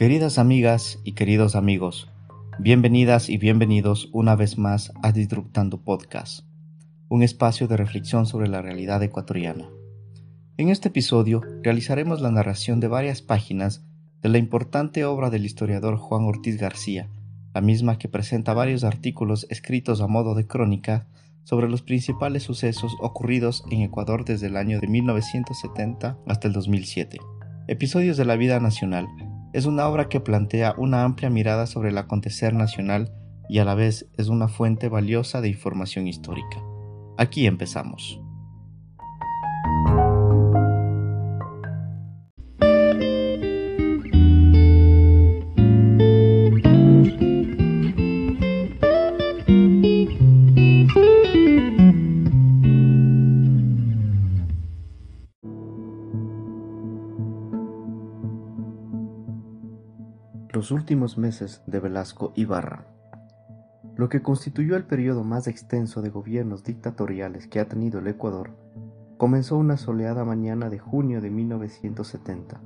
Queridas amigas y queridos amigos, bienvenidas y bienvenidos una vez más a Disruptando Podcast, un espacio de reflexión sobre la realidad ecuatoriana. En este episodio realizaremos la narración de varias páginas de la importante obra del historiador Juan Ortiz García, la misma que presenta varios artículos escritos a modo de crónica sobre los principales sucesos ocurridos en Ecuador desde el año de 1970 hasta el 2007. Episodios de la vida nacional es una obra que plantea una amplia mirada sobre el acontecer nacional y a la vez es una fuente valiosa de información histórica. Aquí empezamos. Últimos meses de Velasco Ibarra. Lo que constituyó el periodo más extenso de gobiernos dictatoriales que ha tenido el Ecuador, comenzó una soleada mañana de junio de 1970.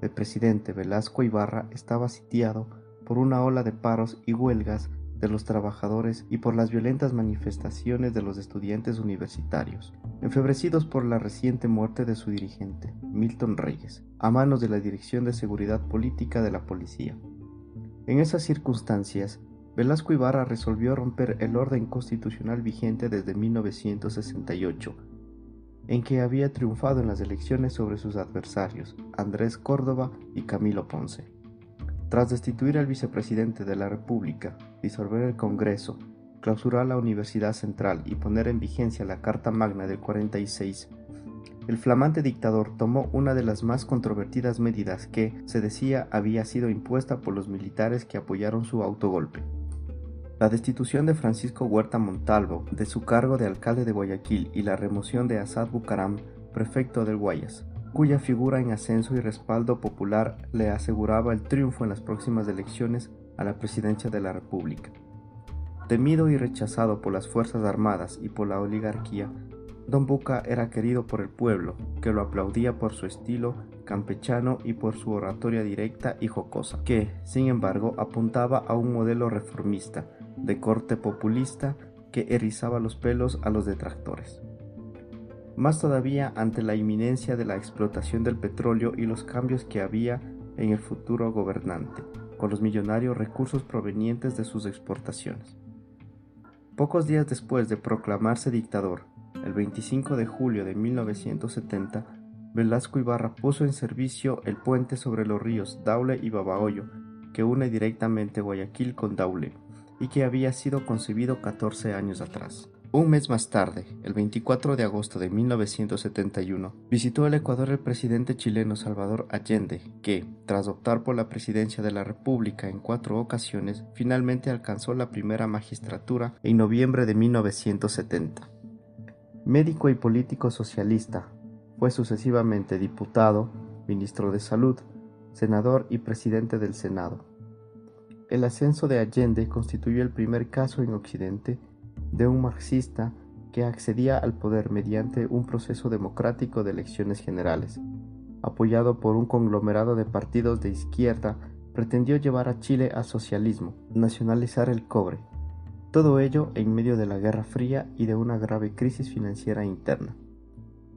El presidente Velasco Ibarra estaba sitiado por una ola de paros y huelgas de los trabajadores y por las violentas manifestaciones de los estudiantes universitarios, enfebrecidos por la reciente muerte de su dirigente, Milton Reyes, a manos de la Dirección de Seguridad Política de la Policía. En esas circunstancias, Velasco Ibarra resolvió romper el orden constitucional vigente desde 1968, en que había triunfado en las elecciones sobre sus adversarios, Andrés Córdoba y Camilo Ponce. Tras destituir al vicepresidente de la República, disolver el Congreso, clausurar la Universidad Central y poner en vigencia la Carta Magna del 46, el flamante dictador tomó una de las más controvertidas medidas que, se decía, había sido impuesta por los militares que apoyaron su autogolpe. La destitución de Francisco Huerta Montalvo de su cargo de alcalde de Guayaquil y la remoción de Asad Bucaram, prefecto del Guayas, cuya figura en ascenso y respaldo popular le aseguraba el triunfo en las próximas elecciones a la presidencia de la República. Temido y rechazado por las Fuerzas Armadas y por la oligarquía, Don Buca era querido por el pueblo, que lo aplaudía por su estilo campechano y por su oratoria directa y jocosa, que, sin embargo, apuntaba a un modelo reformista, de corte populista, que erizaba los pelos a los detractores más todavía ante la inminencia de la explotación del petróleo y los cambios que había en el futuro gobernante, con los millonarios recursos provenientes de sus exportaciones. Pocos días después de proclamarse dictador, el 25 de julio de 1970, Velasco Ibarra puso en servicio el puente sobre los ríos Daule y Babahoyo, que une directamente Guayaquil con Daule, y que había sido concebido 14 años atrás. Un mes más tarde, el 24 de agosto de 1971, visitó el Ecuador el presidente chileno Salvador Allende, que, tras optar por la presidencia de la República en cuatro ocasiones, finalmente alcanzó la primera magistratura en noviembre de 1970. Médico y político socialista, fue sucesivamente diputado, ministro de Salud, senador y presidente del Senado. El ascenso de Allende constituyó el primer caso en Occidente de un marxista que accedía al poder mediante un proceso democrático de elecciones generales. Apoyado por un conglomerado de partidos de izquierda, pretendió llevar a Chile al socialismo, nacionalizar el cobre. Todo ello en medio de la Guerra Fría y de una grave crisis financiera interna.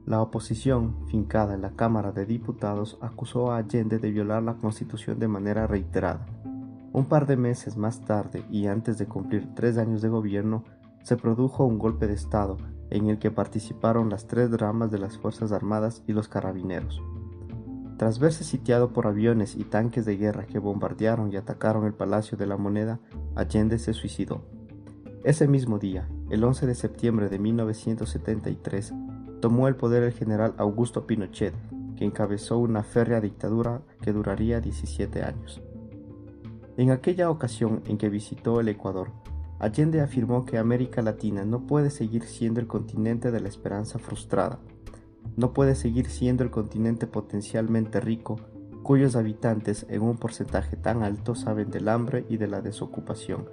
La oposición, fincada en la Cámara de Diputados, acusó a Allende de violar la Constitución de manera reiterada. Un par de meses más tarde y antes de cumplir tres años de gobierno, se produjo un golpe de Estado en el que participaron las tres ramas de las Fuerzas Armadas y los carabineros. Tras verse sitiado por aviones y tanques de guerra que bombardearon y atacaron el Palacio de la Moneda, Allende se suicidó. Ese mismo día, el 11 de septiembre de 1973, tomó el poder el general Augusto Pinochet, que encabezó una férrea dictadura que duraría 17 años. En aquella ocasión en que visitó el Ecuador, Allende afirmó que América Latina no puede seguir siendo el continente de la esperanza frustrada, no puede seguir siendo el continente potencialmente rico cuyos habitantes en un porcentaje tan alto saben del hambre y de la desocupación,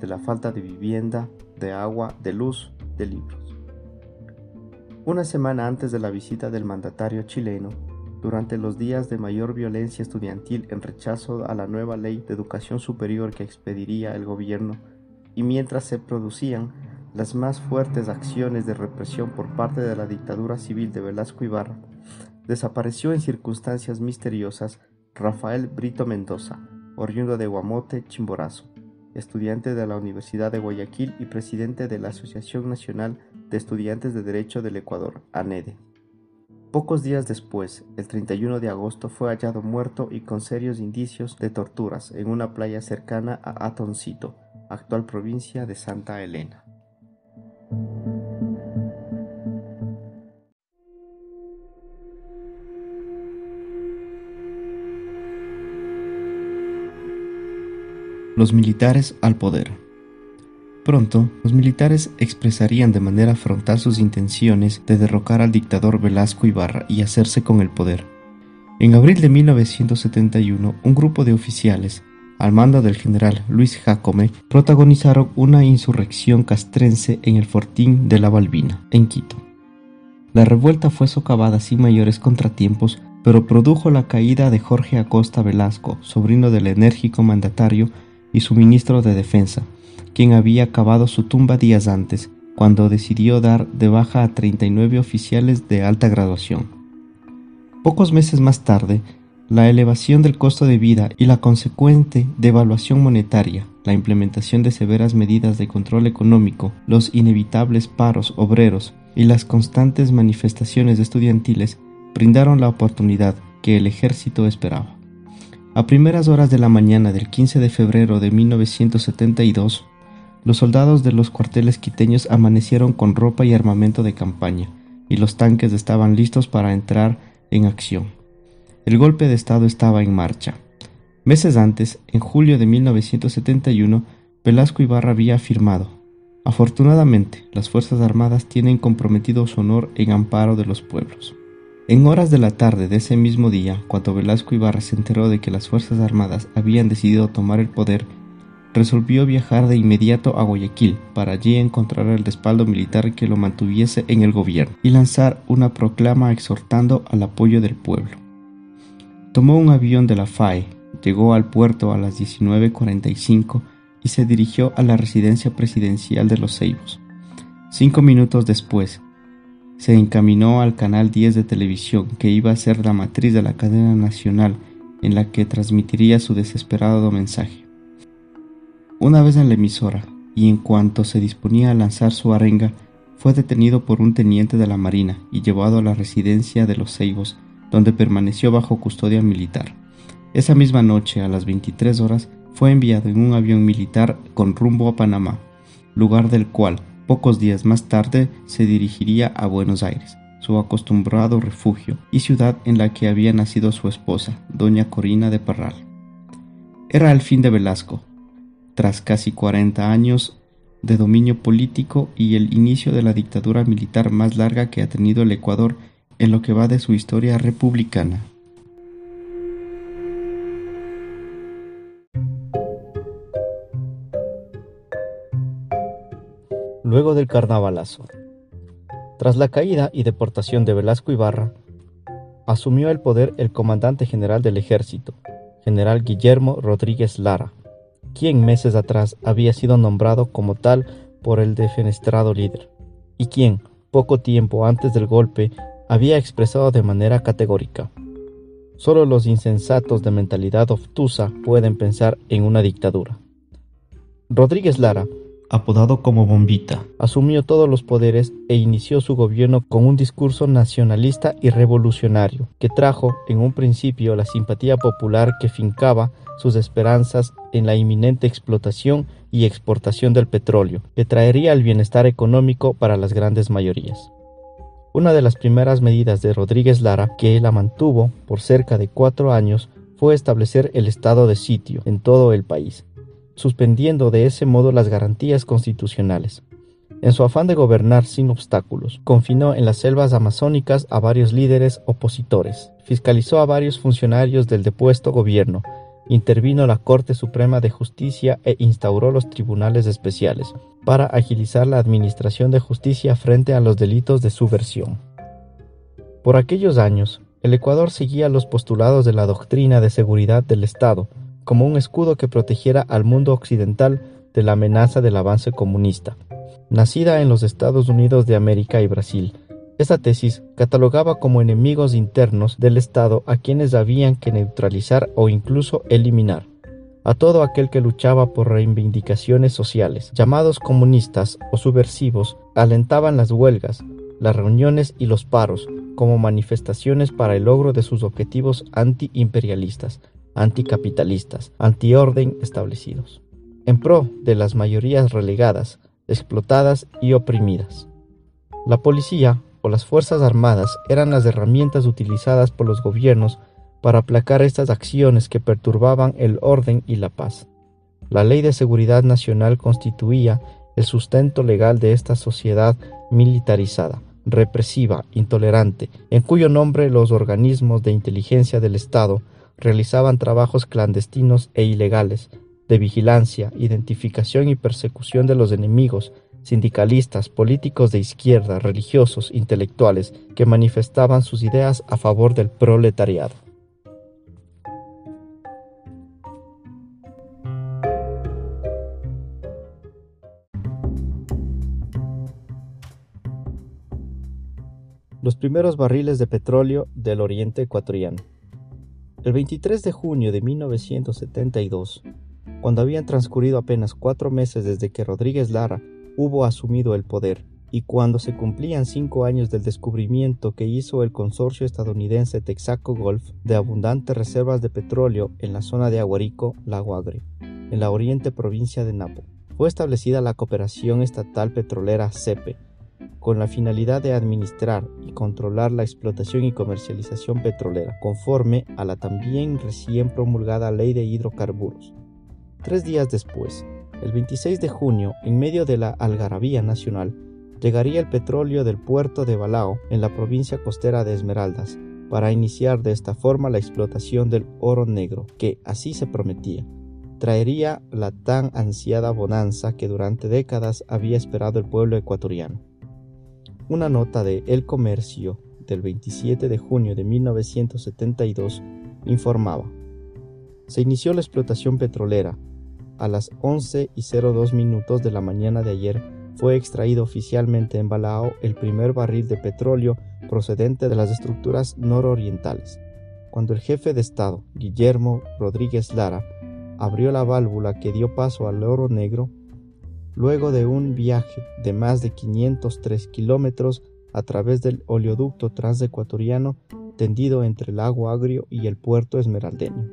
de la falta de vivienda, de agua, de luz, de libros. Una semana antes de la visita del mandatario chileno, durante los días de mayor violencia estudiantil en rechazo a la nueva ley de educación superior que expediría el gobierno, y mientras se producían las más fuertes acciones de represión por parte de la dictadura civil de Velasco Ibarra, desapareció en circunstancias misteriosas Rafael Brito Mendoza, oriundo de Guamote, Chimborazo, estudiante de la Universidad de Guayaquil y presidente de la Asociación Nacional de Estudiantes de Derecho del Ecuador, ANEDE. Pocos días después, el 31 de agosto, fue hallado muerto y con serios indicios de torturas en una playa cercana a Atoncito, actual provincia de Santa Elena. Los militares al poder. Pronto, los militares expresarían de manera frontal sus intenciones de derrocar al dictador Velasco Ibarra y hacerse con el poder. En abril de 1971, un grupo de oficiales, al mando del general Luis Jacome, protagonizaron una insurrección castrense en el fortín de la Balbina, en Quito. La revuelta fue socavada sin mayores contratiempos, pero produjo la caída de Jorge Acosta Velasco, sobrino del enérgico mandatario y su ministro de Defensa, quien había cavado su tumba días antes, cuando decidió dar de baja a 39 oficiales de alta graduación. Pocos meses más tarde, la elevación del costo de vida y la consecuente devaluación monetaria, la implementación de severas medidas de control económico, los inevitables paros obreros y las constantes manifestaciones estudiantiles brindaron la oportunidad que el ejército esperaba. A primeras horas de la mañana del 15 de febrero de 1972, los soldados de los cuarteles quiteños amanecieron con ropa y armamento de campaña, y los tanques estaban listos para entrar en acción. El golpe de Estado estaba en marcha. Meses antes, en julio de 1971, Velasco Ibarra había afirmado, Afortunadamente, las Fuerzas Armadas tienen comprometido su honor en amparo de los pueblos. En horas de la tarde de ese mismo día, cuando Velasco Ibarra se enteró de que las Fuerzas Armadas habían decidido tomar el poder resolvió viajar de inmediato a Guayaquil para allí encontrar el respaldo militar que lo mantuviese en el gobierno y lanzar una proclama exhortando al apoyo del pueblo. Tomó un avión de la FAE, llegó al puerto a las 19.45 y se dirigió a la residencia presidencial de los Ceibos. Cinco minutos después, se encaminó al canal 10 de televisión que iba a ser la matriz de la cadena nacional en la que transmitiría su desesperado mensaje. Una vez en la emisora, y en cuanto se disponía a lanzar su arenga, fue detenido por un teniente de la Marina y llevado a la residencia de los Ceibos, donde permaneció bajo custodia militar. Esa misma noche, a las 23 horas, fue enviado en un avión militar con rumbo a Panamá, lugar del cual, pocos días más tarde, se dirigiría a Buenos Aires, su acostumbrado refugio y ciudad en la que había nacido su esposa, doña Corina de Parral. Era el fin de Velasco, tras casi 40 años de dominio político y el inicio de la dictadura militar más larga que ha tenido el Ecuador en lo que va de su historia republicana. Luego del carnavalazo. Tras la caída y deportación de Velasco Ibarra, asumió el poder el comandante general del ejército, general Guillermo Rodríguez Lara, quien meses atrás había sido nombrado como tal por el defenestrado líder, y quien, poco tiempo antes del golpe, había expresado de manera categórica. Solo los insensatos de mentalidad obtusa pueden pensar en una dictadura. Rodríguez Lara apodado como Bombita, asumió todos los poderes e inició su gobierno con un discurso nacionalista y revolucionario, que trajo en un principio la simpatía popular que fincaba sus esperanzas en la inminente explotación y exportación del petróleo, que traería el bienestar económico para las grandes mayorías. Una de las primeras medidas de Rodríguez Lara, que la mantuvo por cerca de cuatro años, fue establecer el estado de sitio en todo el país, suspendiendo de ese modo las garantías constitucionales. En su afán de gobernar sin obstáculos, confinó en las selvas amazónicas a varios líderes opositores, fiscalizó a varios funcionarios del depuesto gobierno, intervino la Corte Suprema de Justicia e instauró los tribunales especiales para agilizar la administración de justicia frente a los delitos de subversión. Por aquellos años, El Ecuador seguía los postulados de la doctrina de seguridad del Estado como un escudo que protegiera al mundo occidental de la amenaza del avance comunista. Nacida en los Estados Unidos de América y Brasil, esta tesis catalogaba como enemigos internos del Estado a quienes habían que neutralizar o incluso eliminar a todo aquel que luchaba por reivindicaciones sociales. Llamados comunistas o subversivos, alentaban las huelgas, las reuniones y los paros como manifestaciones para el logro de sus objetivos antiimperialistas, anticapitalistas, antiorden establecidos, en pro de las mayorías relegadas, explotadas y oprimidas. La policía o las Fuerzas Armadas eran las herramientas utilizadas por los gobiernos para aplacar estas acciones que perturbaban el orden y la paz. La Ley de Seguridad Nacional constituía el sustento legal de esta sociedad militarizada, represiva, intolerante, en cuyo nombre los organismos de inteligencia del Estado realizaban trabajos clandestinos e ilegales, de vigilancia, identificación y persecución de los enemigos, sindicalistas, políticos de izquierda, religiosos, intelectuales, que manifestaban sus ideas a favor del proletariado. Los primeros barriles de petróleo del oriente ecuatoriano. El 23 de junio de 1972, cuando habían transcurrido apenas cuatro meses desde que Rodríguez Lara hubo asumido el poder, y cuando se cumplían cinco años del descubrimiento que hizo el consorcio estadounidense Texaco Gulf de abundantes reservas de petróleo en la zona de Aguarico, Lago en la oriente provincia de Napo, fue establecida la cooperación estatal petrolera CEPE, con la finalidad de administrar y controlar la explotación y comercialización petrolera, conforme a la también recién promulgada Ley de Hidrocarburos. Tres días después, el 26 de junio, en medio de la algarabía nacional, llegaría el petróleo del puerto de Balao, en la provincia costera de Esmeraldas, para iniciar de esta forma la explotación del oro negro, que así se prometía. Traería la tan ansiada bonanza que durante décadas había esperado el pueblo ecuatoriano. Una nota de El Comercio del 27 de junio de 1972 informaba. Se inició la explotación petrolera. A las 11 y 02 minutos de la mañana de ayer fue extraído oficialmente en Balao el primer barril de petróleo procedente de las estructuras nororientales. Cuando el jefe de Estado, Guillermo Rodríguez Lara, abrió la válvula que dio paso al oro negro, luego de un viaje de más de 503 kilómetros a través del oleoducto transecuatoriano tendido entre el lago Agrio y el puerto esmeraldeño.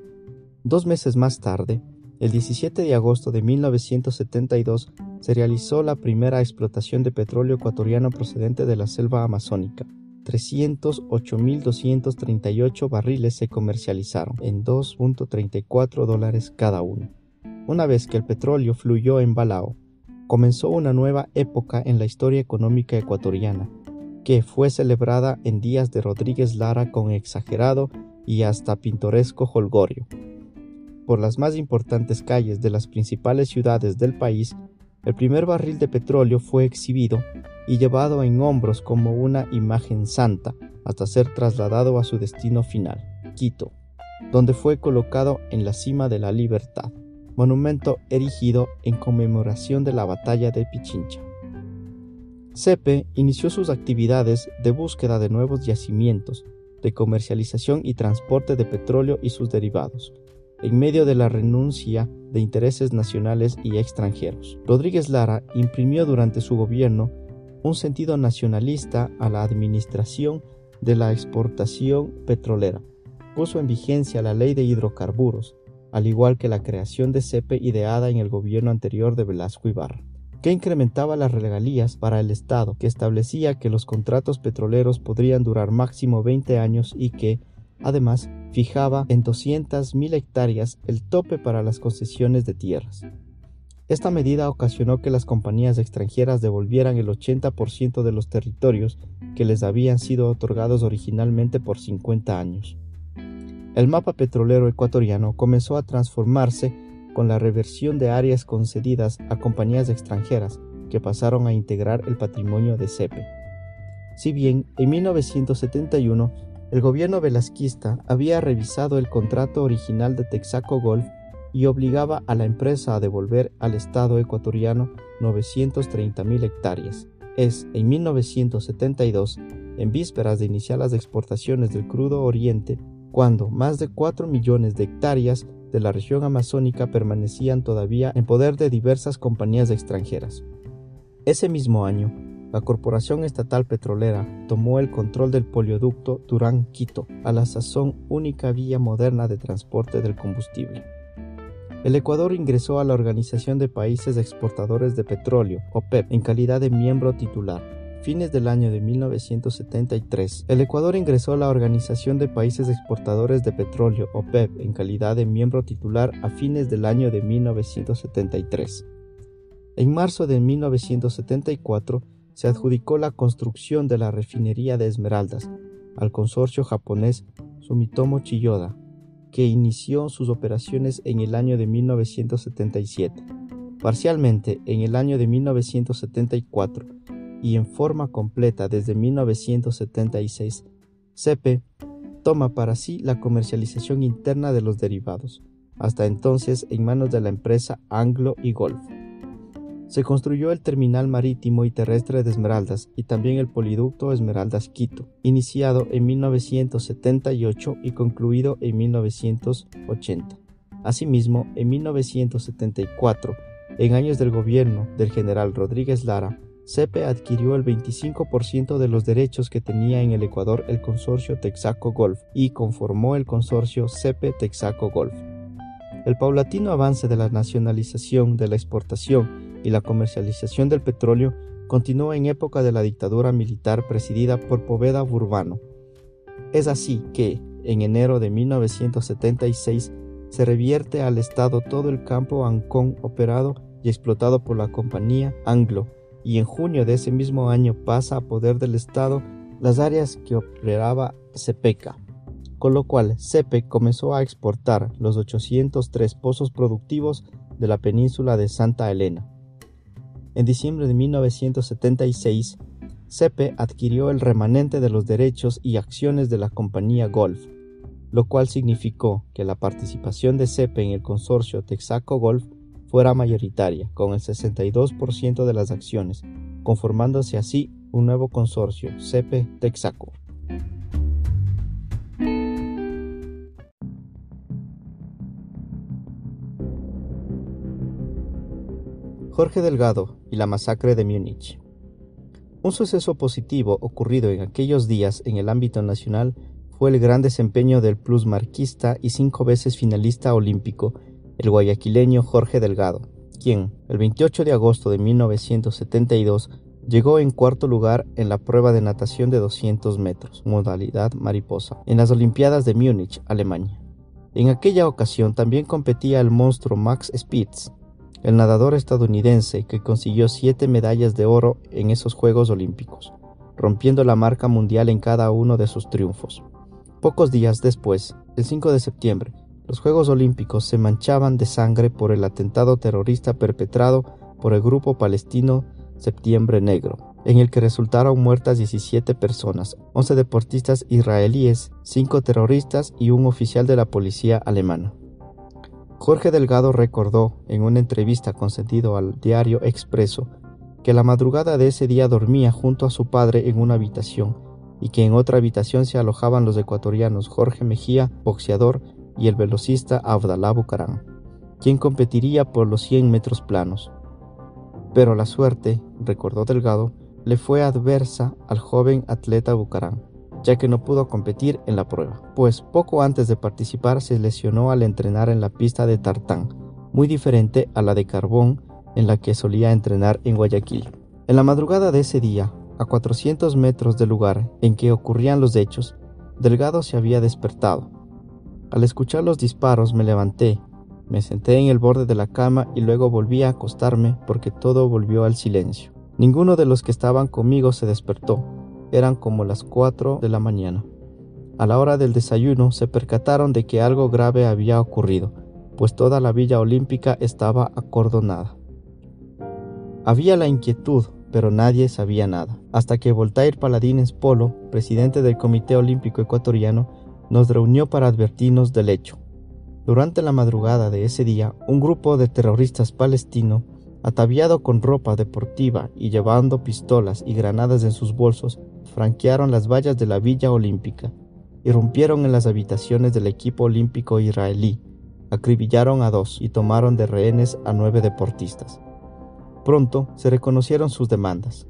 Dos meses más tarde, el 17 de agosto de 1972, se realizó la primera explotación de petróleo ecuatoriano procedente de la selva amazónica. 308.238 barriles se comercializaron en 2.34 dólares cada uno. Una vez que el petróleo fluyó en Balao, comenzó una nueva época en la historia económica ecuatoriana, que fue celebrada en días de Rodríguez Lara con exagerado y hasta pintoresco holgorio. Por las más importantes calles de las principales ciudades del país, el primer barril de petróleo fue exhibido y llevado en hombros como una imagen santa hasta ser trasladado a su destino final, Quito, donde fue colocado en la cima de la libertad monumento erigido en conmemoración de la batalla de Pichincha. CEPE inició sus actividades de búsqueda de nuevos yacimientos, de comercialización y transporte de petróleo y sus derivados, en medio de la renuncia de intereses nacionales y extranjeros. Rodríguez Lara imprimió durante su gobierno un sentido nacionalista a la administración de la exportación petrolera. Puso en vigencia la ley de hidrocarburos, al igual que la creación de CEPE ideada en el gobierno anterior de Velasco Ibarra, que incrementaba las regalías para el Estado, que establecía que los contratos petroleros podrían durar máximo 20 años y que, además, fijaba en 200.000 hectáreas el tope para las concesiones de tierras. Esta medida ocasionó que las compañías extranjeras devolvieran el 80% de los territorios que les habían sido otorgados originalmente por 50 años. El mapa petrolero ecuatoriano comenzó a transformarse con la reversión de áreas concedidas a compañías extranjeras que pasaron a integrar el patrimonio de CEPE. Si bien en 1971 El gobierno velasquista había revisado el contrato original de Texaco Golf y obligaba a la empresa a devolver al Estado ecuatoriano 930.000 hectáreas. Es en 1972, en vísperas de iniciar las exportaciones del crudo oriente, cuando más de 4 millones de hectáreas de la región amazónica permanecían todavía en poder de diversas compañías extranjeras. Ese mismo año, la Corporación Estatal Petrolera tomó el control del polioducto Durán-Quito, a la sazón única vía moderna de transporte del combustible. El Ecuador ingresó a la Organización de Países Exportadores de Petróleo, OPEP, en calidad de miembro titular. Fines del año de 1973, el Ecuador ingresó a la Organización de Países Exportadores de Petróleo, OPEP, en calidad de miembro titular a fines del año de 1973. En marzo de 1974 se adjudicó la construcción de la refinería de Esmeraldas al consorcio japonés Sumitomo Chiyoda, que inició sus operaciones en el año de 1977, parcialmente en el año de 1974 y en forma completa desde 1976. CP toma para sí la comercialización interna de los derivados, hasta entonces en manos de la empresa Anglo y Golf se construyó el terminal marítimo y terrestre de Esmeraldas y también el poliducto Esmeraldas Quito, iniciado en 1978 y concluido en 1980. Asimismo, en 1974, en años del gobierno del general Rodríguez Lara, CEPE adquirió el 25% de los derechos que tenía en el Ecuador el consorcio Texaco Golf y conformó el consorcio CEPE Texaco Golf. El paulatino avance de la nacionalización de la exportación y la comercialización del petróleo continuó en época de la dictadura militar presidida por Poveda Burbano. Es así que, en enero de 1976, se revierte al Estado todo el campo Ancón operado y explotado por la compañía Anglo, y en junio de ese mismo año pasa a poder del Estado las áreas que operaba CEPECA, con lo cual CEPE comenzó a exportar los 803 pozos productivos de la península de Santa Elena. En diciembre de 1976, CEPE adquirió el remanente de los derechos y acciones de la compañía Golf, lo cual significó que la participación de CEPE en el consorcio Texaco Golf fuera mayoritaria, con el 62% de las acciones, conformándose así un nuevo consorcio, CEPE Texaco. Jorge Delgado y la masacre de Múnich. Un suceso positivo ocurrido en aquellos días en el ámbito nacional fue el gran desempeño del plusmarquista y cinco veces finalista olímpico, el guayaquileño Jorge Delgado, quien, el 28 de agosto de 1972, llegó en cuarto lugar en la prueba de natación de 200 metros, modalidad mariposa, en las Olimpiadas de Múnich, Alemania. En aquella ocasión también competía el monstruo Max Spitz, el nadador estadounidense que consiguió siete medallas de oro en esos Juegos Olímpicos, rompiendo la marca mundial en cada uno de sus triunfos. Pocos días después, el 5 de septiembre, los Juegos Olímpicos se manchaban de sangre por el atentado terrorista perpetrado por el grupo palestino Septiembre Negro, en el que resultaron muertas 17 personas, 11 deportistas israelíes, 5 terroristas y un oficial de la policía alemana. Jorge Delgado recordó en una entrevista concedido al diario Expreso que la madrugada de ese día dormía junto a su padre en una habitación y que en otra habitación se alojaban los ecuatorianos Jorge Mejía, boxeador, y el velocista Abdalá Bucarán, quien competiría por los 100 metros planos. Pero la suerte, recordó Delgado, le fue adversa al joven atleta Bucarán ya que no pudo competir en la prueba, pues poco antes de participar se lesionó al entrenar en la pista de tartán, muy diferente a la de carbón en la que solía entrenar en Guayaquil. En la madrugada de ese día, a 400 metros del lugar en que ocurrían los hechos, Delgado se había despertado. Al escuchar los disparos me levanté, me senté en el borde de la cama y luego volví a acostarme porque todo volvió al silencio. Ninguno de los que estaban conmigo se despertó, eran como las cuatro de la mañana. A la hora del desayuno se percataron de que algo grave había ocurrido, pues toda la villa olímpica estaba acordonada. Había la inquietud, pero nadie sabía nada, hasta que Voltaire Paladines Polo, presidente del Comité Olímpico Ecuatoriano, nos reunió para advertirnos del hecho. Durante la madrugada de ese día, un grupo de terroristas palestinos, ataviado con ropa deportiva y llevando pistolas y granadas en sus bolsos, franquearon las vallas de la Villa Olímpica, irrumpieron en las habitaciones del equipo olímpico israelí, acribillaron a dos y tomaron de rehenes a nueve deportistas. Pronto se reconocieron sus demandas,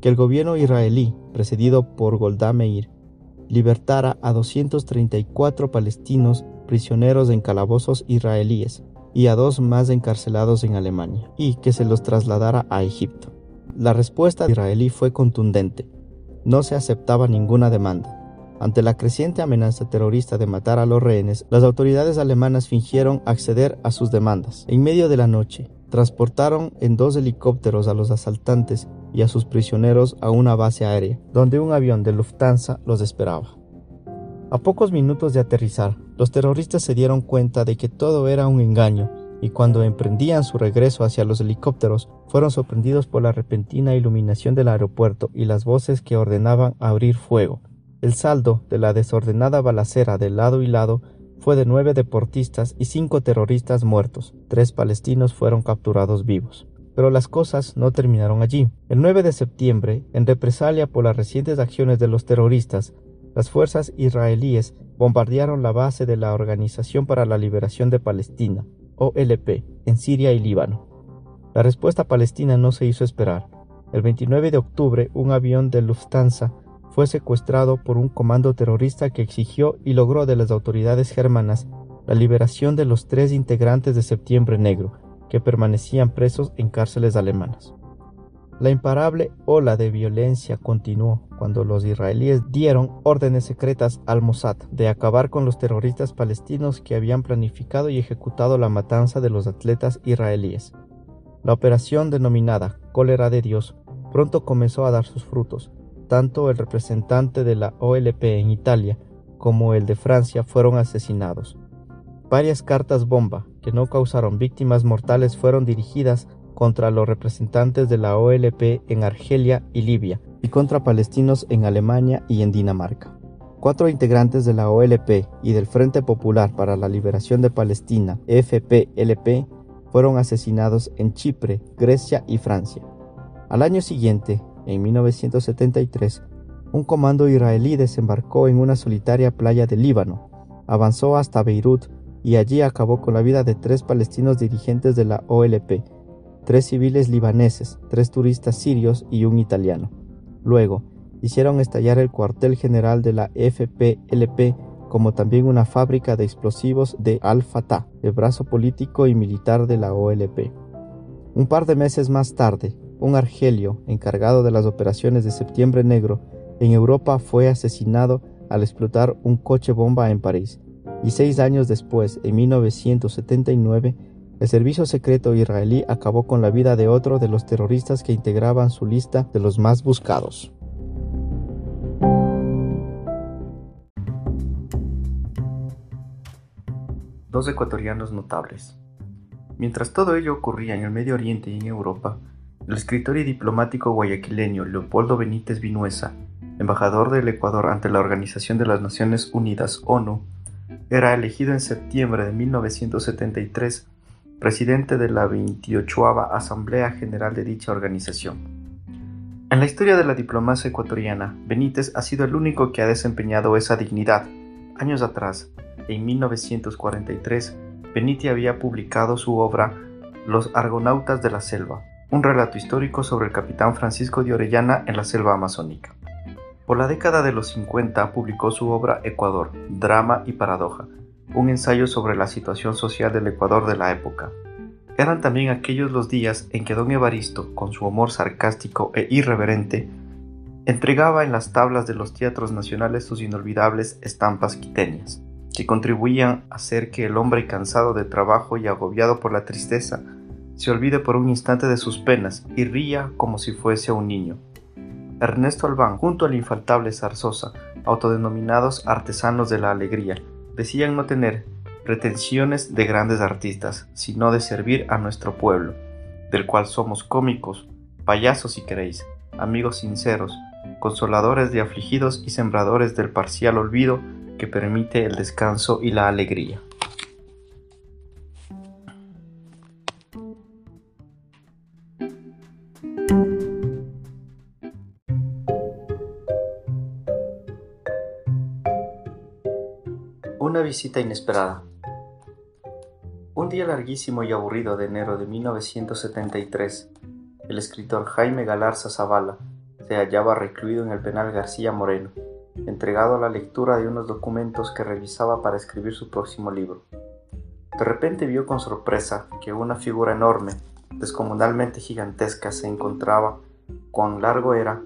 que el gobierno israelí, precedido por Golda Meir, libertara a 234 palestinos prisioneros en calabozos israelíes y a dos más encarcelados en Alemania, y que se los trasladara a Egipto. La respuesta israelí fue contundente. No se aceptaba ninguna demanda. Ante la creciente amenaza terrorista de matar a los rehenes, las autoridades alemanas fingieron acceder a sus demandas. En medio de la noche, transportaron en dos helicópteros a los asaltantes y a sus prisioneros a una base aérea, donde un avión de Lufthansa los esperaba. A pocos minutos de aterrizar, los terroristas se dieron cuenta de que todo era un engaño y cuando emprendían su regreso hacia los helicópteros fueron sorprendidos por la repentina iluminación del aeropuerto y las voces que ordenaban abrir fuego. El saldo de la desordenada balacera de lado y lado fue de nueve deportistas y cinco terroristas muertos. Tres palestinos fueron capturados vivos. Pero las cosas no terminaron allí. El 9 de septiembre, en represalia por las recientes acciones de los terroristas, las fuerzas israelíes bombardearon la base de la Organización para la Liberación de Palestina, OLP, en Siria y Líbano. La respuesta palestina no se hizo esperar. El 29 de octubre, un avión de Lufthansa fue secuestrado por un comando terrorista que exigió y logró de las autoridades germanas la liberación de los tres integrantes de Septiembre Negro, que permanecían presos en cárceles alemanas. La imparable ola de violencia continuó cuando los israelíes dieron órdenes secretas al Mossad de acabar con los terroristas palestinos que habían planificado y ejecutado la matanza de los atletas israelíes. La operación denominada Cólera de Dios pronto comenzó a dar sus frutos. Tanto el representante de la OLP en Italia como el de Francia fueron asesinados. Varias cartas bomba que no causaron víctimas mortales fueron dirigidas contra los representantes de la OLP en Argelia y Libia, y contra palestinos en Alemania y en Dinamarca. Cuatro integrantes de la OLP y del Frente Popular para la Liberación de Palestina, FPLP, fueron asesinados en Chipre, Grecia y Francia. Al año siguiente, en 1973, un comando israelí desembarcó en una solitaria playa del Líbano, avanzó hasta Beirut y allí acabó con la vida de tres palestinos dirigentes de la OLP, tres civiles libaneses, tres turistas sirios y un italiano. Luego, hicieron estallar el cuartel general de la FPLP como también una fábrica de explosivos de Al-Fatah, el brazo político y militar de la OLP. Un par de meses más tarde, un argelio encargado de las operaciones de Septiembre Negro en Europa fue asesinado al explotar un coche bomba en París, y seis años después, en 1979, el servicio secreto israelí acabó con la vida de otro de los terroristas que integraban su lista de los más buscados. Dos ecuatorianos notables. Mientras todo ello ocurría en el Medio Oriente y en Europa, el escritor y diplomático guayaquileño Leopoldo Benítez Vinuesa, embajador del Ecuador ante la Organización de las Naciones Unidas ONU, era elegido en septiembre de 1973 presidente de la 28 Asamblea General de dicha organización. En la historia de la diplomacia ecuatoriana, Benítez ha sido el único que ha desempeñado esa dignidad. Años atrás, en 1943, Benítez había publicado su obra Los Argonautas de la Selva, un relato histórico sobre el capitán Francisco de Orellana en la selva amazónica. Por la década de los 50 publicó su obra Ecuador, Drama y Paradoja, un ensayo sobre la situación social del Ecuador de la época. Eran también aquellos los días en que don Evaristo, con su humor sarcástico e irreverente, entregaba en las tablas de los teatros nacionales sus inolvidables estampas quiteñas, que contribuían a hacer que el hombre cansado de trabajo y agobiado por la tristeza se olvide por un instante de sus penas y ría como si fuese un niño. Ernesto Albán, junto al infaltable Zarzosa, autodenominados artesanos de la alegría, decían no tener pretensiones de grandes artistas, sino de servir a nuestro pueblo, del cual somos cómicos, payasos si queréis, amigos sinceros, consoladores de afligidos y sembradores del parcial olvido que permite el descanso y la alegría. Visita inesperada. Un día larguísimo y aburrido de enero de 1973, el escritor Jaime Galarza Zavala se hallaba recluido en el penal García Moreno, entregado a la lectura de unos documentos que revisaba para escribir su próximo libro. De repente vio con sorpresa que una figura enorme, descomunalmente gigantesca, se encontraba, cuán largo era,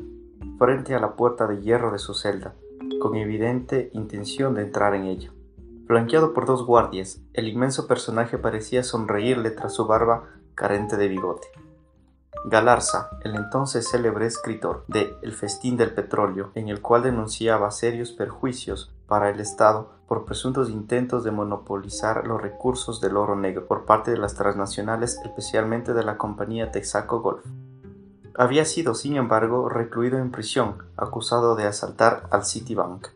frente a la puerta de hierro de su celda, con evidente intención de entrar en ella. Flanqueado por dos guardias, el inmenso personaje parecía sonreírle tras su barba carente de bigote. Galarza, el entonces célebre escritor de El festín del petróleo, en el cual denunciaba serios perjuicios para el Estado por presuntos intentos de monopolizar los recursos del oro negro por parte de las transnacionales, especialmente de la compañía Texaco Golf. Había sido, sin embargo, recluido en prisión, acusado de asaltar al Citibank.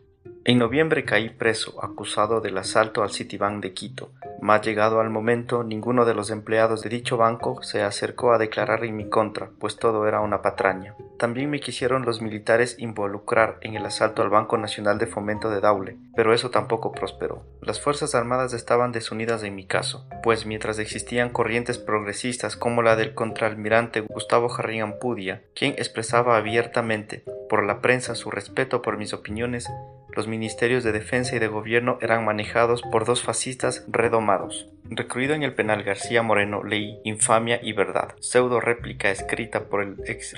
En noviembre caí preso, acusado del asalto al Citibank de Quito. Mas llegado al momento, ninguno de los empleados de dicho banco se acercó a declarar en mi contra, pues todo era una patraña. También me quisieron los militares involucrar en el asalto al Banco Nacional de Fomento de Daule, pero eso tampoco prosperó. Las Fuerzas Armadas estaban desunidas en mi caso, pues mientras existían corrientes progresistas como la del contraalmirante Gustavo Jarrín Ampudia, quien expresaba abiertamente por la prensa su respeto por mis opiniones, los ministerios de defensa y de gobierno eran manejados por dos fascistas redomados. Recluido en el penal García Moreno leí Infamia y Verdad, pseudo réplica escrita por el ex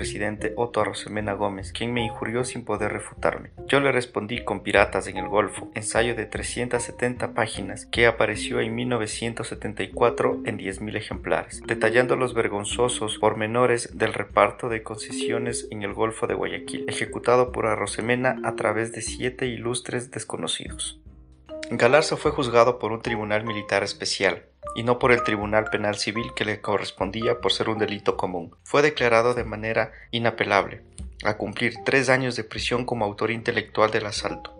Otto Arrosemena Gómez, quien me injurió sin poder refutarme. Yo le respondí con Piratas en el Golfo, ensayo de 370 páginas que apareció en 1974 en 10.000 ejemplares, detallando los vergonzosos pormenores del reparto de concesiones en el Golfo de Guayaquil, ejecutado por Arrosemena a través de siete ilustres desconocidos. Galarza fue juzgado por un tribunal militar especial y no por el tribunal penal civil que le correspondía por ser un delito común. Fue declarado de manera inapelable a cumplir tres años de prisión como autor intelectual del asalto.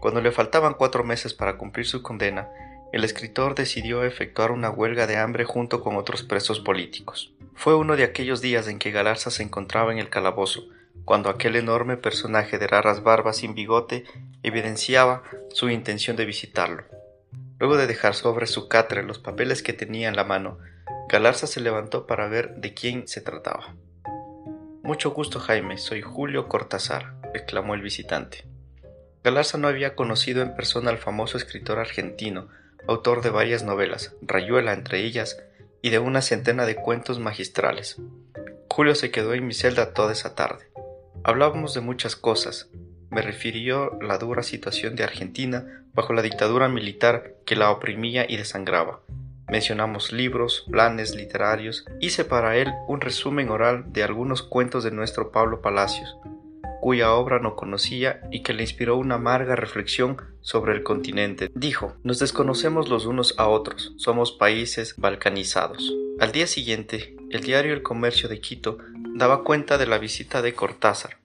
Cuando le faltaban cuatro meses para cumplir su condena, el escritor decidió efectuar una huelga de hambre junto con otros presos políticos. Fue uno de aquellos días en que Galarza se encontraba en el calabozo, cuando aquel enorme personaje de raras barbas sin bigote evidenciaba su intención de visitarlo. Luego de dejar sobre su catre los papeles que tenía en la mano, Galarza se levantó para ver de quién se trataba. Mucho gusto, Jaime, soy Julio Cortázar, exclamó el visitante. Galarza no había conocido en persona al famoso escritor argentino, autor de varias novelas, Rayuela entre ellas, y de una centena de cuentos magistrales. Julio se quedó en mi celda toda esa tarde. Hablábamos de muchas cosas. Me refirió la dura situación de Argentina bajo la dictadura militar que la oprimía y desangraba. Mencionamos libros, planes literarios, hice para él un resumen oral de algunos cuentos de nuestro Pablo Palacios, cuya obra no conocía y que le inspiró una amarga reflexión sobre el continente. Dijo, nos desconocemos los unos a otros, somos países balcanizados. Al día siguiente, el diario El Comercio de Quito daba cuenta de la visita de Cortázar.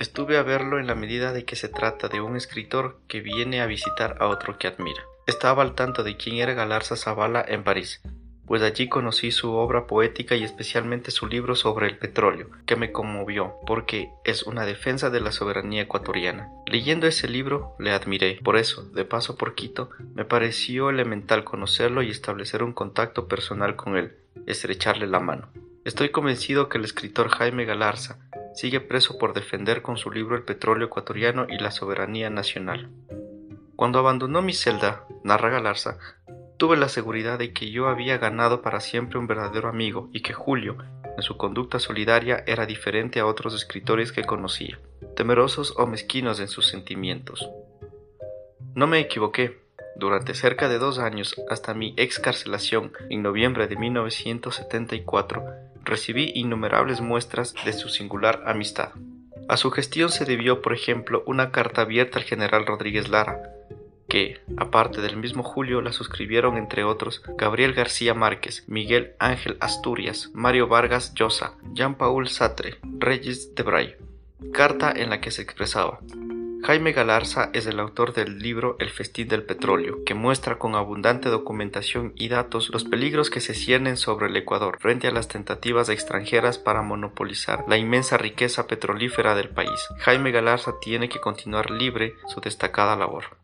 Estuve a verlo en la medida de que se trata de un escritor que viene a visitar a otro que admira. Estaba al tanto de quién era Galarza Zavala en París, pues allí conocí su obra poética y especialmente su libro sobre el petróleo, que me conmovió, porque es una defensa de la soberanía ecuatoriana. Leyendo ese libro le admiré, por eso, de paso por Quito, me pareció elemental conocerlo y establecer un contacto personal con él, estrecharle la mano. Estoy convencido que el escritor Jaime Galarza sigue preso por defender con su libro el petróleo ecuatoriano y la soberanía nacional. Cuando abandonó mi celda, narra Galarza, tuve la seguridad de que yo había ganado para siempre un verdadero amigo y que Julio, en su conducta solidaria, era diferente a otros escritores que conocía, temerosos o mezquinos en sus sentimientos. No me equivoqué. Durante cerca de dos años, hasta mi excarcelación en noviembre de 1974, recibí innumerables muestras de su singular amistad. A su gestión se debió, por ejemplo, una carta abierta al general Rodríguez Lara, que, aparte del mismo Julio, la suscribieron entre otros Gabriel García Márquez, Miguel Ángel Asturias, Mario Vargas Llosa, Jean-Paul Sartre, Regis Debray. Carta en la que se expresaba Jaime Galarza es el autor del libro El festín del petróleo, que muestra con abundante documentación y datos los peligros que se ciernen sobre el Ecuador frente a las tentativas extranjeras para monopolizar la inmensa riqueza petrolífera del país. Jaime Galarza tiene que continuar libre su destacada labor.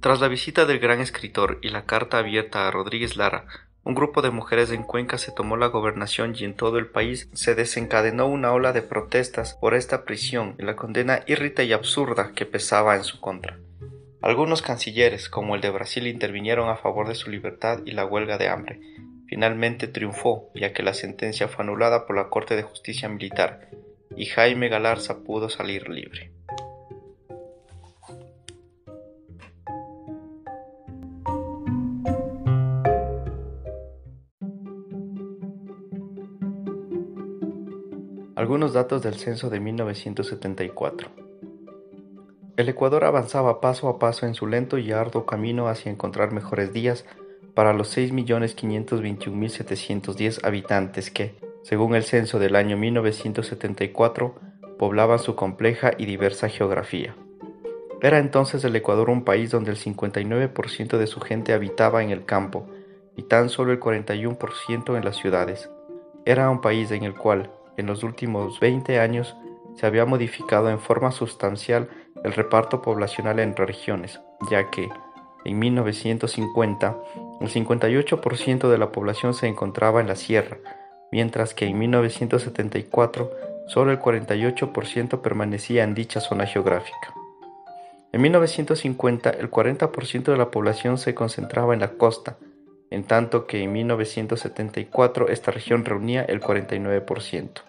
Tras la visita del gran escritor y la carta abierta a Rodríguez Lara, un grupo de mujeres en Cuenca se tomó la gobernación y en todo el país se desencadenó una ola de protestas por esta prisión y la condena irrita y absurda que pesaba en su contra. Algunos cancilleres, como el de Brasil, intervinieron a favor de su libertad y la huelga de hambre. Finalmente triunfó, ya que la sentencia fue anulada por la Corte de Justicia Militar, y Jaime Galarza pudo salir libre. Algunos datos del censo de 1974. El Ecuador avanzaba paso a paso en su lento y arduo camino hacia encontrar mejores días para los 6.521.710 habitantes que, según el censo del año 1974, poblaban su compleja y diversa geografía. Era entonces el Ecuador un país donde el 59% de su gente habitaba en el campo y tan solo el 41% en las ciudades. Era un país en el cual, en los últimos 20 años se había modificado en forma sustancial el reparto poblacional entre regiones, ya que en 1950 el 58% de la población se encontraba en la sierra, mientras que en 1974 solo el 48% permanecía en dicha zona geográfica. En 1950 el 40% de la población se concentraba en la costa, en tanto que en 1974 esta región reunía el 49%.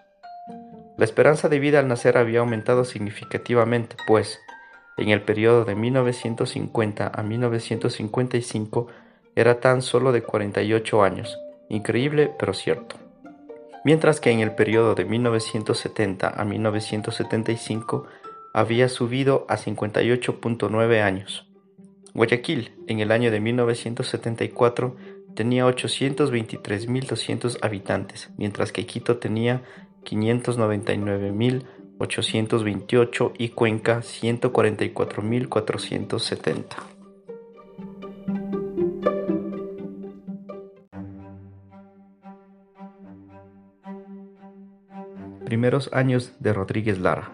La esperanza de vida al nacer había aumentado significativamente, pues, en el periodo de 1950 a 1955 era tan solo de 48 años, increíble pero cierto. Mientras que en el periodo de 1970 a 1975 había subido a 58.9 años. Guayaquil, en el año de 1974, tenía 823.200 habitantes, mientras que Quito tenía 599.828 y Cuenca 144.470. Primeros años de Rodríguez Lara.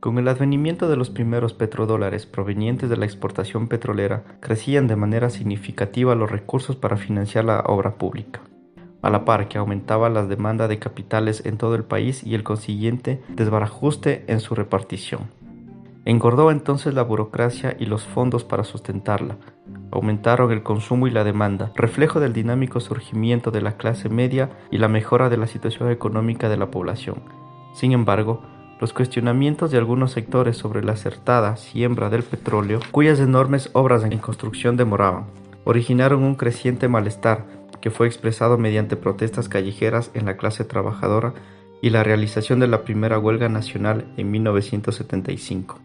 Con el advenimiento de los primeros petrodólares provenientes de la exportación petrolera, crecían de manera significativa los recursos para financiar la obra pública a la par que aumentaba la demanda de capitales en todo el país y el consiguiente desbarajuste en su repartición. Engordó entonces la burocracia y los fondos para sustentarla. Aumentaron el consumo y la demanda, reflejo del dinámico surgimiento de la clase media y la mejora de la situación económica de la población. Sin embargo, los cuestionamientos de algunos sectores sobre la acertada siembra del petróleo, cuyas enormes obras en construcción demoraban, originaron un creciente malestar que fue expresado mediante protestas callejeras en la clase trabajadora y la realización de la primera huelga nacional en 1975.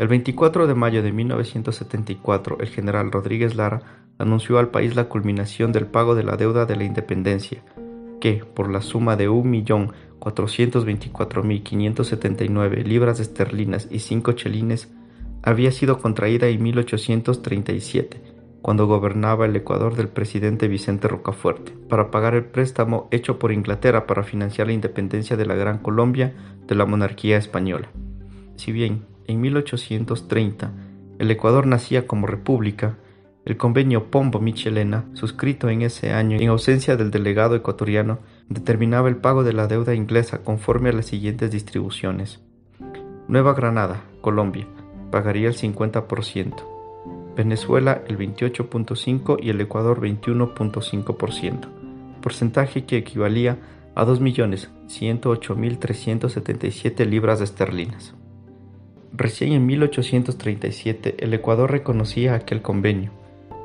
El 24 de mayo de 1974, el general Rodríguez Lara anunció al país la culminación del pago de la deuda de la independencia, que, por la suma de 1.424.579 libras esterlinas y 5 chelines, había sido contraída en 1837 cuando gobernaba el Ecuador del presidente Vicente Rocafuerte, para pagar el préstamo hecho por Inglaterra para financiar la independencia de la Gran Colombia de la monarquía española. Si bien en 1830 el Ecuador nacía como república, el convenio Pombo-Michelena, suscrito en ese año en ausencia del delegado ecuatoriano, determinaba el pago de la deuda inglesa conforme a las siguientes distribuciones. Nueva Granada, Colombia, pagaría el 50%. Venezuela el 28.5% y el Ecuador 21.5%, porcentaje que equivalía a 2.108.377 libras esterlinas. Recién en 1837 el Ecuador reconocía aquel convenio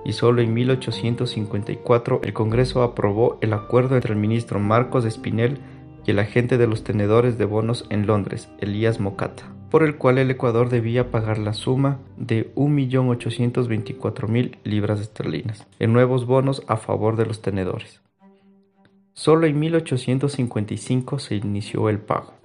y solo en 1854 el Congreso aprobó el acuerdo entre el ministro Marcos Espinel y el agente de los tenedores de bonos en Londres, Elías Mocata. Por el cual el Ecuador debía pagar la suma de 1.824.000 libras esterlinas en nuevos bonos a favor de los tenedores. Solo en 1855 se inició el pago,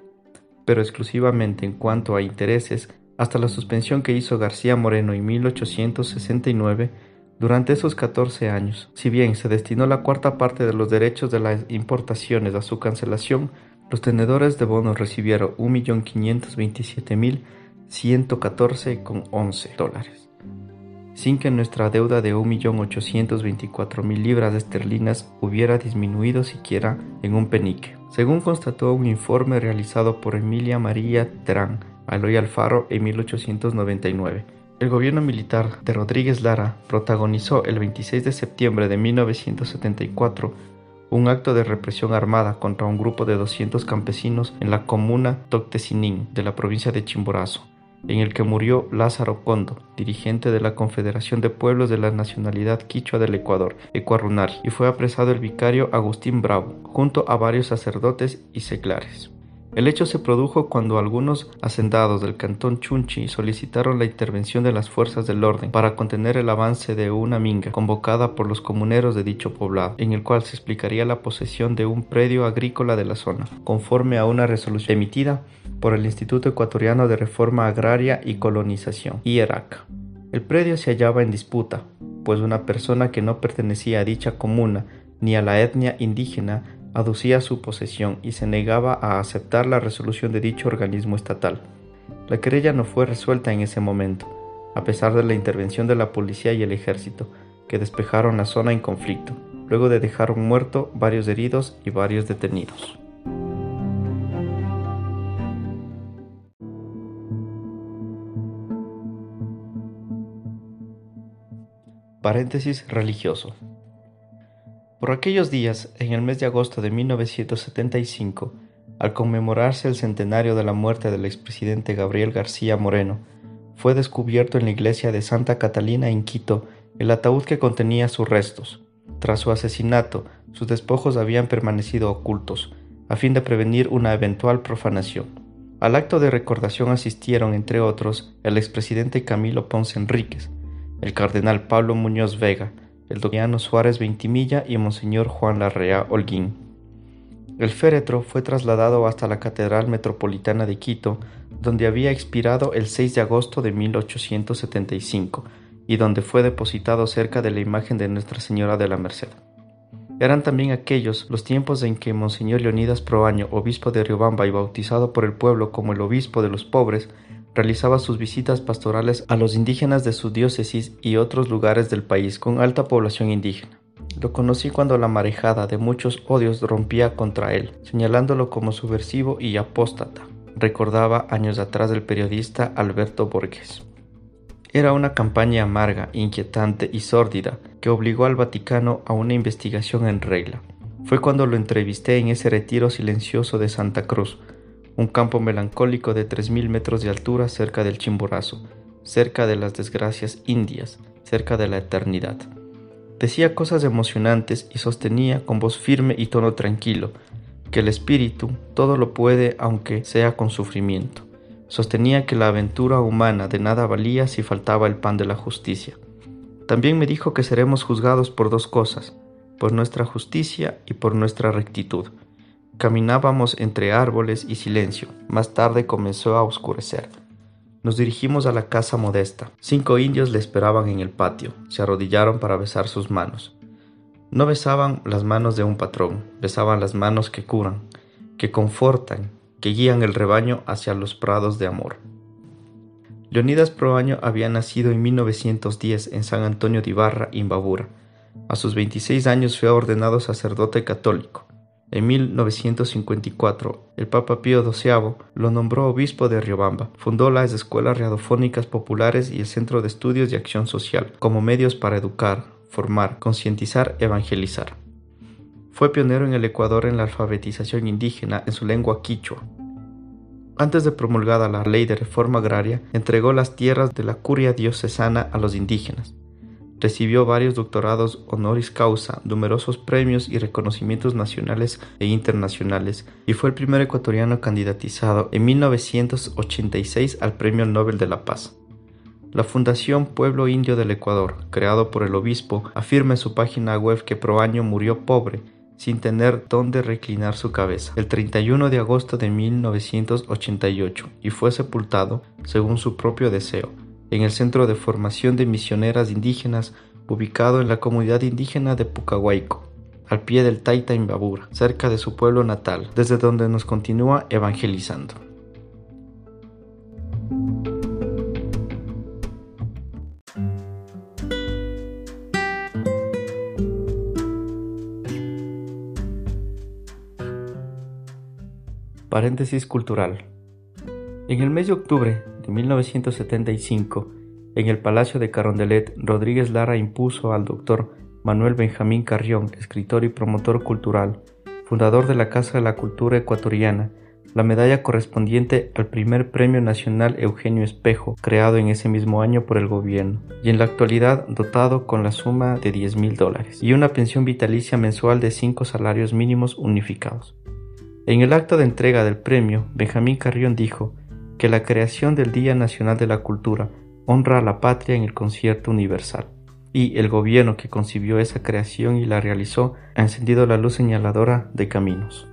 pero exclusivamente en cuanto a intereses hasta la suspensión que hizo García Moreno en 1869 durante esos 14 años, si bien se destinó la cuarta parte de los derechos de las importaciones a su cancelación, los tenedores de bonos recibieron 1.527.114,11 dólares, sin que nuestra deuda de 1.824.000 libras esterlinas hubiera disminuido siquiera en un penique, según constató un informe realizado por Emilia María Terán, Aloy Alfaro en 1899 el gobierno militar de Rodríguez Lara protagonizó el 26 de septiembre de 1974 un acto de represión armada contra un grupo de 200 campesinos en la comuna Toctesinín de la provincia de Chimborazo, en el que murió Lázaro Condo, dirigente de la Confederación de Pueblos de la Nacionalidad Quichua del Ecuador, Ecuarunari, y fue apresado el vicario Agustín Bravo, junto a varios sacerdotes y seglares. El hecho se produjo cuando algunos hacendados del cantón Chunchi solicitaron la intervención de las fuerzas del orden para contener el avance de una minga convocada por los comuneros de dicho poblado, en el cual se explicaría la posesión de un predio agrícola de la zona, conforme a una resolución emitida por el Instituto Ecuatoriano de Reforma Agraria y Colonización, IERAC. El predio se hallaba en disputa, pues una persona que no pertenecía a dicha comuna ni a la etnia indígena aducía su posesión y se negaba a aceptar la resolución de dicho organismo estatal. La querella no fue resuelta en ese momento, a pesar de la intervención de la policía y el ejército, que despejaron la zona en conflicto, luego de dejar un muerto, varios heridos y varios detenidos. Paréntesis religioso. Por aquellos días, en el mes de agosto de 1975, al conmemorarse el centenario de la muerte del expresidente Gabriel García Moreno, fue descubierto en la iglesia de Santa Catalina en Quito el ataúd que contenía sus restos. Tras su asesinato, sus despojos habían permanecido ocultos, a fin de prevenir una eventual profanación. Al acto de recordación asistieron, entre otros, el expresidente Camilo Ponce Enríquez, el cardenal Pablo Muñoz Vega, el doctor Suárez Ventimilla y Monseñor Juan Larrea Holguín. El féretro fue trasladado hasta la Catedral Metropolitana de Quito, donde había expirado el 6 de agosto de 1875 y donde fue depositado cerca de la imagen de Nuestra Señora de la Merced. Eran también aquellos los tiempos en que Monseñor Leonidas Proaño, obispo de Riobamba y bautizado por el pueblo como el obispo de los pobres, realizaba sus visitas pastorales a los indígenas de su diócesis y otros lugares del país con alta población indígena. Lo conocí cuando la marejada de muchos odios rompía contra él, señalándolo como subversivo y apóstata, recordaba años atrás el periodista Alberto Borges. Era una campaña amarga, inquietante y sórdida que obligó al Vaticano a una investigación en regla. Fue cuando lo entrevisté en ese retiro silencioso de Santa Cruz, un campo melancólico de 3.000 metros de altura cerca del Chimborazo, cerca de las desgracias indias, cerca de la eternidad. Decía cosas emocionantes y sostenía con voz firme y tono tranquilo que el espíritu todo lo puede aunque sea con sufrimiento. Sostenía que la aventura humana de nada valía si faltaba el pan de la justicia. También me dijo que seremos juzgados por dos cosas, por nuestra justicia y por nuestra rectitud. Caminábamos entre árboles y silencio. Más tarde comenzó a oscurecer. Nos dirigimos a la casa modesta. Cinco indios le esperaban en el patio. Se arrodillaron para besar sus manos. No besaban las manos de un patrón, besaban las manos que curan, que confortan, que guían el rebaño hacia los prados de amor. Leonidas Proaño había nacido en 1910 en San Antonio de Ibarra, Imbabura. A sus 26 años fue ordenado sacerdote católico. En 1954, el Papa Pío XII lo nombró obispo de Riobamba. Fundó las escuelas radiofónicas populares y el Centro de Estudios y Acción Social como medios para educar, formar, concientizar, evangelizar. Fue pionero en el Ecuador en la alfabetización indígena en su lengua quichua. Antes de promulgada la ley de reforma agraria, entregó las tierras de la curia diocesana a los indígenas. Recibió varios doctorados honoris causa, numerosos premios y reconocimientos nacionales e internacionales, y fue el primer ecuatoriano candidatizado en 1986 al Premio Nobel de la Paz. La Fundación Pueblo Indio del Ecuador, creado por el obispo, afirma en su página web que Proaño murió pobre, sin tener dónde reclinar su cabeza, el 31 de agosto de 1988, y fue sepultado, según su propio deseo, en el Centro de Formación de Misioneras Indígenas ubicado en la comunidad indígena de Pucahuaico, al pie del Taita Imbabura, cerca de su pueblo natal, desde donde nos continúa evangelizando. Paréntesis cultural. En el mes de octubre de 1975, en el Palacio de Carondelet, Rodríguez Lara impuso al doctor Manuel Benjamín Carrión, escritor y promotor cultural, fundador de la Casa de la Cultura Ecuatoriana, la medalla correspondiente al primer Premio Nacional Eugenio Espejo, creado en ese mismo año por el gobierno, y en la actualidad dotado con la suma de 10 mil dólares, y una pensión vitalicia mensual de cinco salarios mínimos unificados. En el acto de entrega del premio, Benjamín Carrión dijo que la creación del Día Nacional de la Cultura honra a la patria en el concierto universal, y el gobierno que concibió esa creación y la realizó ha encendido la luz señaladora de caminos.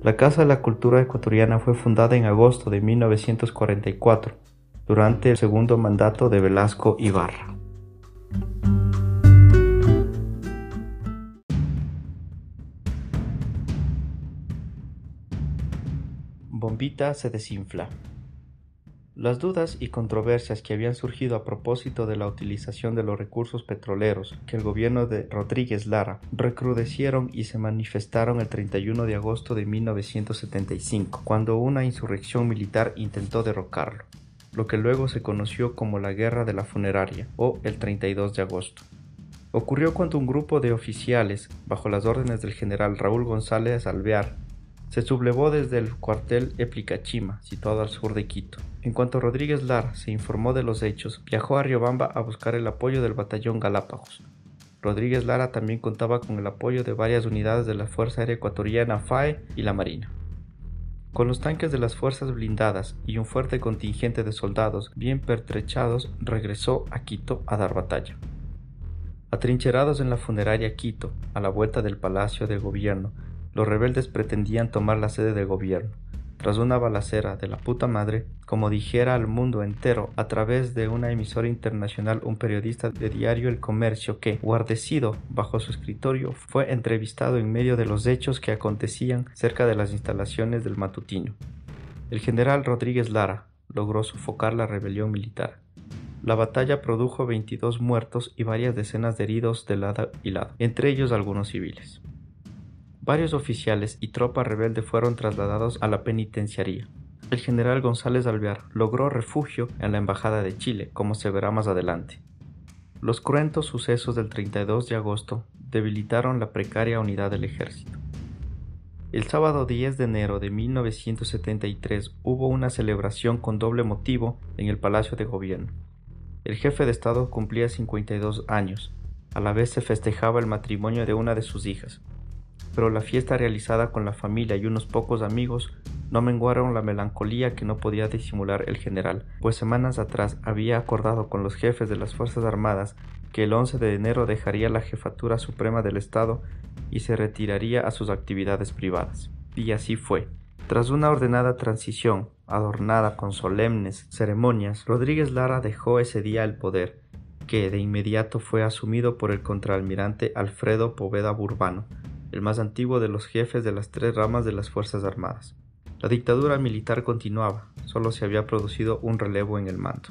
La Casa de la Cultura Ecuatoriana fue fundada en agosto de 1944, durante el segundo mandato de Velasco Ibarra. Bombita se desinfla. Las dudas y controversias que habían surgido a propósito de la utilización de los recursos petroleros que el gobierno de Rodríguez Lara recrudecieron y se manifestaron el 31 de agosto de 1975, cuando una insurrección militar intentó derrocarlo, lo que luego se conoció como la Guerra de la Funeraria o el 32 de agosto. Ocurrió cuando un grupo de oficiales, bajo las órdenes del general Raúl González Alvear, se sublevó desde el cuartel Eplicachima, situado al sur de Quito. En cuanto Rodríguez Lara se informó de los hechos, viajó a Riobamba a buscar el apoyo del batallón Galápagos. Rodríguez Lara también contaba con el apoyo de varias unidades de la Fuerza Aérea Ecuatoriana FAE y la Marina. Con los tanques de las fuerzas blindadas y un fuerte contingente de soldados bien pertrechados, regresó a Quito a dar batalla. Atrincherados en la funeraria Quito, a la vuelta del Palacio de Gobierno, los rebeldes pretendían tomar la sede del gobierno. Tras una balacera de la puta madre, como dijera al mundo entero a través de una emisora internacional un periodista de diario El Comercio que, guardecido bajo su escritorio, fue entrevistado en medio de los hechos que acontecían cerca de las instalaciones del matutino. El general Rodríguez Lara logró sofocar la rebelión militar. La batalla produjo 22 muertos y varias decenas de heridos de lado y lado, entre ellos algunos civiles. Varios oficiales y tropa rebelde fueron trasladados a la penitenciaría. El general González Alvear logró refugio en la Embajada de Chile, como se verá más adelante. Los cruentos sucesos del 32 de agosto debilitaron la precaria unidad del ejército. El sábado 10 de enero de 1973 hubo una celebración con doble motivo en el Palacio de Gobierno. El jefe de Estado cumplía 52 años. A la vez se festejaba el matrimonio de una de sus hijas pero la fiesta realizada con la familia y unos pocos amigos no menguaron la melancolía que no podía disimular el general, pues semanas atrás había acordado con los jefes de las Fuerzas Armadas que el 11 de enero dejaría la jefatura suprema del Estado y se retiraría a sus actividades privadas. Y así fue. Tras una ordenada transición, adornada con solemnes ceremonias, Rodríguez Lara dejó ese día el poder, que de inmediato fue asumido por el contraalmirante Alfredo Poveda Burbano, el más antiguo de los jefes de las tres ramas de las Fuerzas Armadas. La dictadura militar continuaba, solo se había producido un relevo en el mando.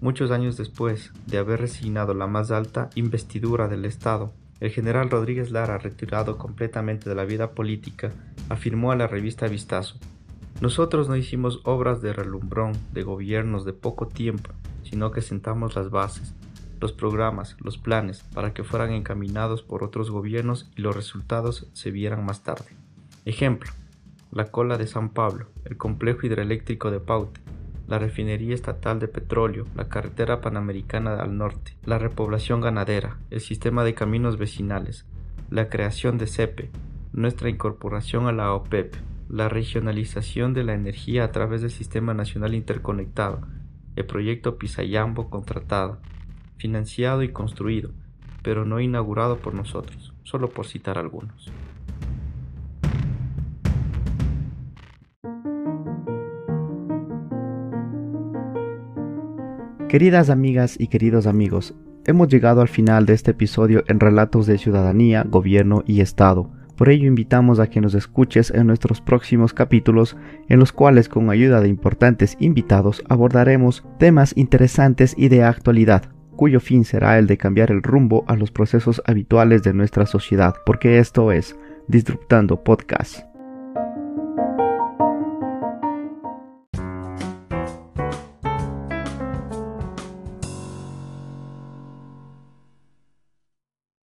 Muchos años después de haber resignado la más alta investidura del Estado, el general Rodríguez Lara, retirado completamente de la vida política, afirmó a la revista Vistazo, Nosotros no hicimos obras de relumbrón de gobiernos de poco tiempo, sino que sentamos las bases, los programas, los planes, para que fueran encaminados por otros gobiernos y los resultados se vieran más tarde. Ejemplo, la cola de San Pablo, el complejo hidroeléctrico de Paute, la refinería estatal de petróleo, la carretera panamericana al norte, la repoblación ganadera, el sistema de caminos vecinales, la creación de CEPE, nuestra incorporación a la OPEP, la regionalización de la energía a través del Sistema Nacional Interconectado, el proyecto Pisayambo contratado, financiado y construido, pero no inaugurado por nosotros, solo por citar algunos. Queridas amigas y queridos amigos, hemos llegado al final de este episodio en Relatos de Ciudadanía, Gobierno y Estado. Por ello invitamos a que nos escuches en nuestros próximos capítulos en los cuales con ayuda de importantes invitados abordaremos temas interesantes y de actualidad, cuyo fin será el de cambiar el rumbo a los procesos habituales de nuestra sociedad, porque esto es Disruptando Podcast.